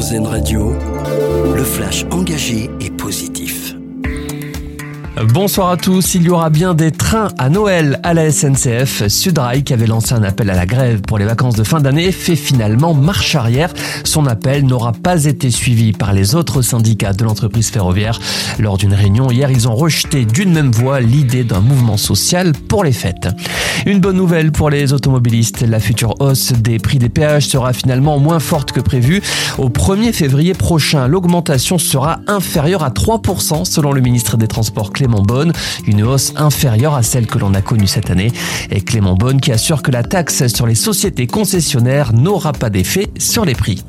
Radio, le flash engagé et positif. Bonsoir à tous. Il y aura bien des trains à Noël à la SNCF. Sudrail, qui avait lancé un appel à la grève pour les vacances de fin d'année, fait finalement marche arrière. Son appel n'aura pas été suivi par les autres syndicats de l'entreprise ferroviaire. Lors d'une réunion hier, ils ont rejeté d'une même voix l'idée d'un mouvement social pour les fêtes. Une bonne nouvelle pour les automobilistes. La future hausse des prix des péages sera finalement moins forte que prévu. Au 1er février prochain, l'augmentation sera inférieure à 3% selon le ministre des Transports Bonne, une hausse inférieure à celle que l'on a connue cette année. Et Clément Bonne qui assure que la taxe sur les sociétés concessionnaires n'aura pas d'effet sur les prix.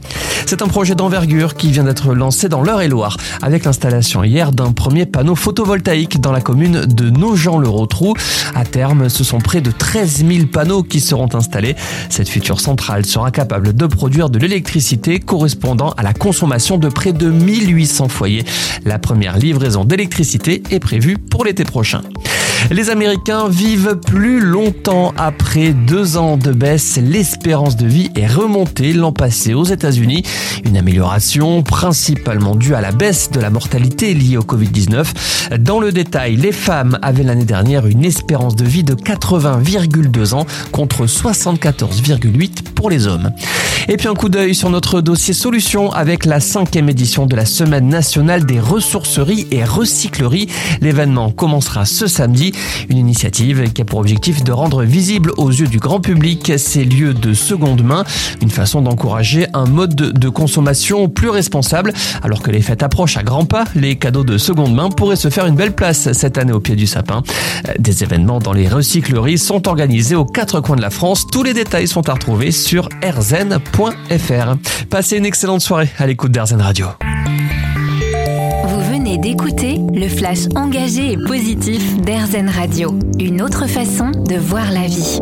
C'est un projet d'envergure qui vient d'être lancé dans l'Eure-et-Loire avec l'installation hier d'un premier panneau photovoltaïque dans la commune de Nogent-le-Rotrou. À terme, ce sont près de 13 000 panneaux qui seront installés. Cette future centrale sera capable de produire de l'électricité correspondant à la consommation de près de 1800 foyers. La première livraison d'électricité est prévue pour l'été prochain. Les Américains vivent plus longtemps après deux ans de baisse. L'espérance de vie est remontée l'an passé aux États-Unis. Une amélioration principalement due à la baisse de la mortalité liée au Covid-19. Dans le détail, les femmes avaient l'année dernière une espérance de vie de 80,2 ans contre 74,8 pour les hommes. Et puis un coup d'œil sur notre dossier solution avec la cinquième édition de la Semaine nationale des ressourceries et recycleries. L'événement commencera ce samedi. Une initiative qui a pour objectif de rendre visible aux yeux du grand public ces lieux de seconde main. Une façon d'encourager un mode de consommation plus responsable. Alors que les fêtes approchent à grands pas, les cadeaux de seconde main pourraient se faire une belle place cette année au pied du sapin. Des événements dans les recycleries sont organisés aux quatre coins de la France. Tous les détails sont à retrouver sur Passez une excellente soirée à l'écoute d'Airzen Radio. Vous venez d'écouter le flash engagé et positif d'Airzen Radio. Une autre façon de voir la vie.